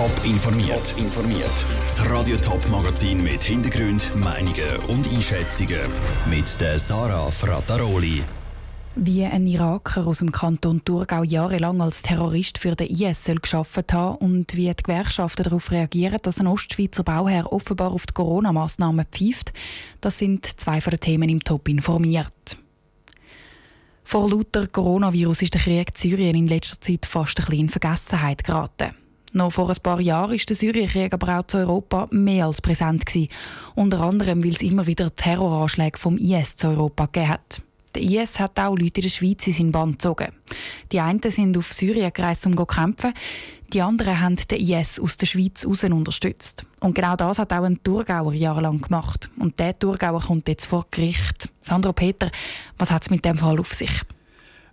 Top informiert. informiert. Das Radio Top Magazin mit Hintergrund, Meinungen und Einschätzungen mit der Sarah Frataroli. Wie ein Iraker aus dem Kanton Thurgau jahrelang als Terrorist für den IS geschafft haben und wie die Gewerkschaften darauf reagieren, dass ein Ostschweizer Bauherr offenbar auf die Corona-Massnahmen pfeift, das sind zwei von den Themen im Top informiert. Vor lauter Coronavirus ist der Krieg in Syrien in letzter Zeit fast ein bisschen in Vergessenheit geraten. Noch vor ein paar Jahren war der Syrienkrieg aber auch zu Europa mehr als präsent. Gewesen. Unter anderem, weil es immer wieder Terroranschläge vom IS zu Europa gegeben hat. Der IS hat auch Leute in der Schweiz in seinen Band gezogen. Die einen sind auf Syrien gereist, um zu kämpfen. Die anderen haben den IS aus der Schweiz heraus unterstützt. Und genau das hat auch ein Thurgauer jahrelang gemacht. Und der Thurgauer kommt jetzt vor Gericht. Sandro Peter, was hat es mit dem Fall auf sich?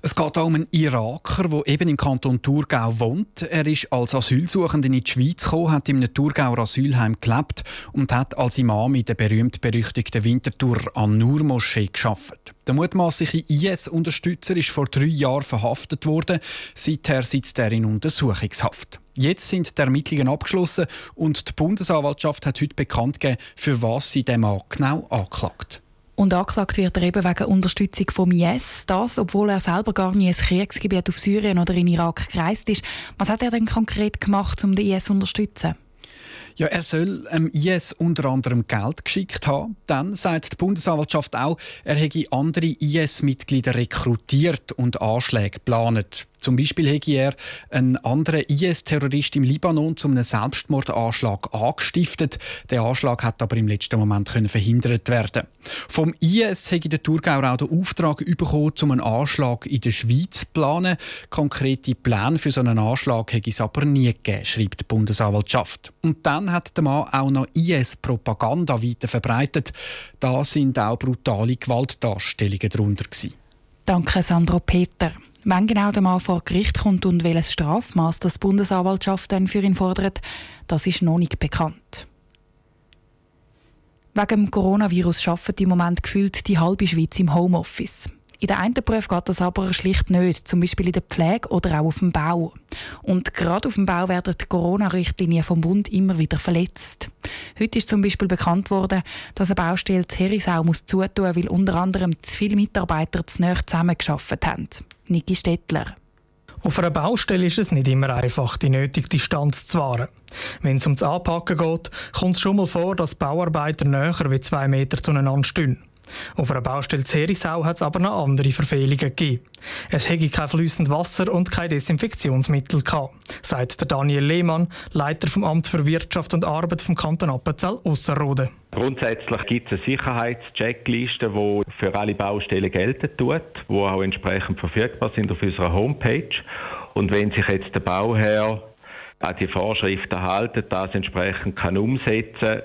Es geht auch um einen Iraker, der eben im Kanton Thurgau wohnt. Er ist als Asylsuchender in die Schweiz gekommen, hat einem Thurgauer Asylheim gelebt und hat als Imam in der berühmt-berüchtigten Winterthur An-Nur-Moschee geschafft. Der mutmaßliche IS-Unterstützer ist vor drei Jahren verhaftet worden. Seither sitzt er in Untersuchungshaft. Jetzt sind die Ermittlungen abgeschlossen und die Bundesanwaltschaft hat heute bekannt gegeben, für was sie den Mann genau anklagt. Und angeklagt wird er eben wegen Unterstützung vom IS. Das, obwohl er selber gar nie ins Kriegsgebiet auf Syrien oder in Irak gereist ist. Was hat er denn konkret gemacht, um den IS zu unterstützen? Ja, er soll dem IS unter anderem Geld geschickt haben. Dann sagt die Bundesanwaltschaft auch, er hätte andere IS-Mitglieder rekrutiert und Anschläge geplant. Zum Beispiel hätte er einen anderen IS-Terrorist im Libanon zu einem Selbstmordanschlag angestiftet. Der Anschlag hat aber im letzten Moment verhindert werden. Vom IS hätte der Thurgauer auch den Auftrag bekommen, um einen Anschlag in der Schweiz zu planen. Konkrete Pläne für so einen Anschlag hätte es aber nie gegeben, schreibt die Bundesanwaltschaft. Und dann hat der Mann auch noch IS-Propaganda weiter verbreitet. Da sind auch brutale Gewaltdarstellungen darunter. Danke, Sandro Peter. Wann genau der Mann vor Gericht kommt und welches Strafmaß das Bundesanwaltschaft dann für ihn fordert, das ist noch nicht bekannt. Wegen dem Coronavirus arbeitet im Moment gefühlt die halbe Schweiz im Homeoffice. In der einen Beruf geht das aber schlicht nicht, zum Beispiel in der Pflege oder auch auf dem Bau. Und gerade auf dem Bau werden die Corona-Richtlinien vom Bund immer wieder verletzt. Heute ist zum Beispiel bekannt worden, dass eine Baustelle zu Herisau muss zutun, weil unter anderem zu viele Mitarbeiter zu nahe zusammengearbeitet haben. Niki Stettler. Auf einer Baustelle ist es nicht immer einfach, die nötige Distanz zu wahren. Wenn es ums Anpacken geht, kommt es schon mal vor, dass Bauarbeiter näher wie zwei Meter zueinander stehen. Auf einer Baustelle Zerisau hat es aber noch andere Verfehlungen gegeben. Es hätte kein fließendes Wasser und kein Desinfektionsmittel gehabt, sagt der Daniel Lehmann, Leiter vom Amt für Wirtschaft und Arbeit vom Kanton Appenzell Ausserrhoden. Grundsätzlich gibt es eine Sicherheitscheckliste, die für alle Baustellen gelten tut, die auch entsprechend verfügbar sind auf unserer Homepage. Und wenn sich jetzt der Bauherr an die Vorschriften halten, das entsprechend kann umsetzen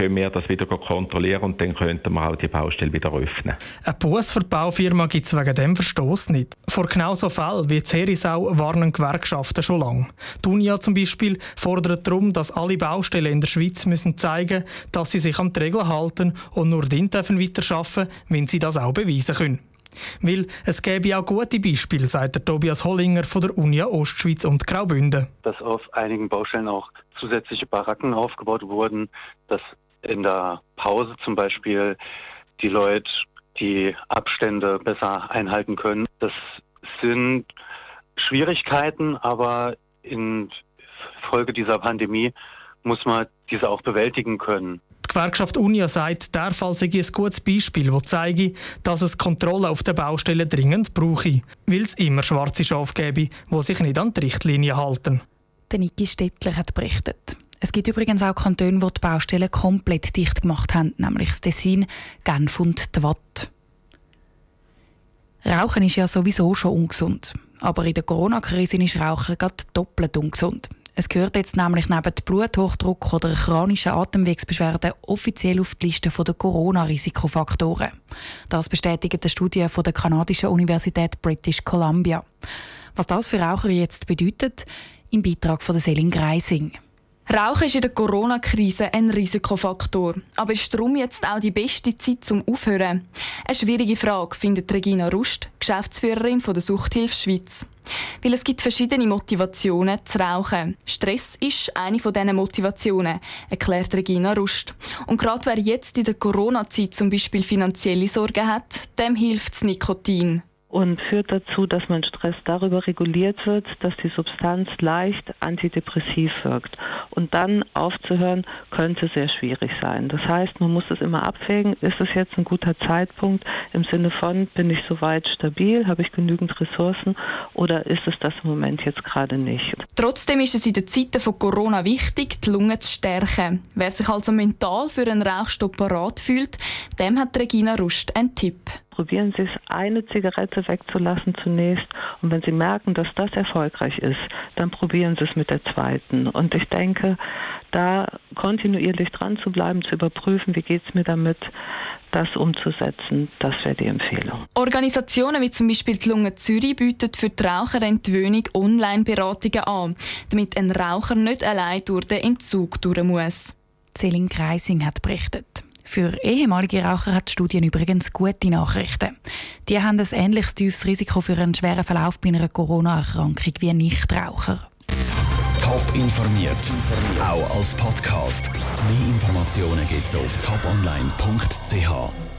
können wir das wieder kontrollieren und dann könnten wir auch die Baustelle wieder öffnen. Ein Bus für die Baufirma gibt es wegen dem Verstoß nicht. Vor genau so Fällen wie Zerisau warnen Gewerkschaften schon lange. Die Unia zum Beispiel fordert darum, dass alle Baustellen in der Schweiz müssen zeigen dass sie sich an die Regeln halten und nur dann dürfen weiterarbeiten, wenn sie das auch beweisen können. Weil es gäbe auch gute Beispiele, sagt der Tobias Hollinger von der Unia Ostschweiz und Graubünden. Dass auf einigen Baustellen auch zusätzliche Baracken aufgebaut wurden, dass in der Pause zum Beispiel die Leute die Abstände besser einhalten können. Das sind Schwierigkeiten, aber in Folge dieser Pandemie muss man diese auch bewältigen können. Die Gewerkschaft Unia sagt, der Fall sei ein gutes Beispiel, das zeige, dass es Kontrolle auf der Baustelle dringend brauche, weil es immer schwarze Schafe gäbe, die sich nicht an die Richtlinie halten. Der Niki Stettler hat berichtet. Es gibt übrigens auch Kantone, die die Baustellen komplett dicht gemacht haben, nämlich das Tessin, Genf und die Watt. Rauchen ist ja sowieso schon ungesund. Aber in der Corona-Krise ist Rauchen gerade doppelt ungesund. Es gehört jetzt nämlich neben Bluthochdruck oder chronischen Atemwegsbeschwerden offiziell auf die Liste der Corona-Risikofaktoren. Das bestätigt eine Studie von der kanadischen Universität British Columbia. Was das für Raucher jetzt bedeutet, im Beitrag von Selin Greising. Rauchen ist in der Corona-Krise ein Risikofaktor. Aber ist darum jetzt auch die beste Zeit zum Aufhören? Eine schwierige Frage findet Regina Rust, Geschäftsführerin von der Suchthilfe Schweiz. Weil es gibt verschiedene Motivationen zu rauchen. Stress ist eine von diesen Motivationen, erklärt Regina Rust. Und gerade wer jetzt in der Corona-Zeit zum Beispiel finanzielle Sorgen hat, dem hilft das Nikotin und führt dazu, dass mein Stress darüber reguliert wird, dass die Substanz leicht antidepressiv wirkt. Und dann aufzuhören, könnte sehr schwierig sein. Das heißt, man muss es immer abwägen, ist es jetzt ein guter Zeitpunkt im Sinne von, bin ich soweit stabil, habe ich genügend Ressourcen oder ist es das im Moment jetzt gerade nicht. Trotzdem ist es in den Zeiten von Corona wichtig, die Lunge zu stärken. Wer sich also mental für einen Rauchstopp parat fühlt, dem hat Regina Rust einen Tipp probieren Sie es, eine Zigarette wegzulassen zunächst. Und wenn Sie merken, dass das erfolgreich ist, dann probieren Sie es mit der zweiten. Und ich denke, da kontinuierlich dran zu bleiben, zu überprüfen, wie geht es mir damit, das umzusetzen, das wäre die Empfehlung. Organisationen wie zum Beispiel die Lunge Zürich bieten für die Raucherentwöhnung Online-Beratungen an, damit ein Raucher nicht allein durch den Entzug durch muss. Celine Kreising hat berichtet. Für ehemalige Raucher hat die Studien übrigens gute Nachrichten. Die haben ein ähnliches tiefes Risiko für einen schweren Verlauf bei einer Corona-Erkrankung wie Nichtraucher. Top informiert, auch als Podcast. Mehr Informationen gibt es auf toponline.ch.